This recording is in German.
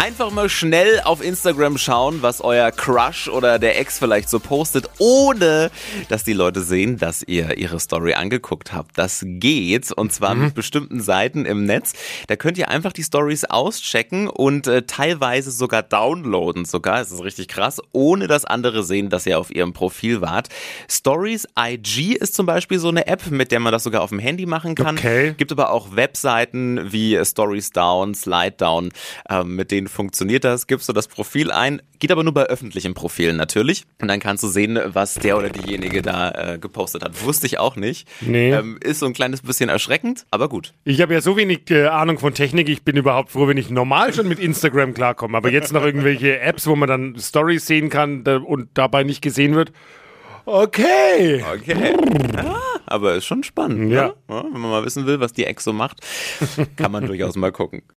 Einfach mal schnell auf Instagram schauen, was euer Crush oder der Ex vielleicht so postet, ohne dass die Leute sehen, dass ihr ihre Story angeguckt habt. Das geht und zwar mit bestimmten Seiten im Netz. Da könnt ihr einfach die Stories auschecken und äh, teilweise sogar downloaden sogar. Das ist richtig krass, ohne dass andere sehen, dass ihr auf ihrem Profil wart. Stories IG ist zum Beispiel so eine App, mit der man das sogar auf dem Handy machen kann. Okay. Gibt aber auch Webseiten wie äh, Stories Down, Slide Down, ähm, mit denen funktioniert das. Gibst du das Profil ein, geht aber nur bei öffentlichen Profilen natürlich. Und dann kannst du sehen, was der oder diejenige da äh, gepostet hat. Wusste ich auch nicht. Nee. Ähm, ist so ein kleines bisschen erschreckend, aber gut. Ich habe ja so wenig äh, Ahnung von Technik, ich bin überhaupt froh, wenn ich normal schon mit Instagram klarkomme. Aber jetzt noch irgendwelche Apps, wo man dann Stories sehen kann und dabei nicht gesehen wird. Okay. Okay. Ja, aber ist schon spannend. Ja. Ne? Wenn man mal wissen will, was die Ex so macht, kann man durchaus mal gucken.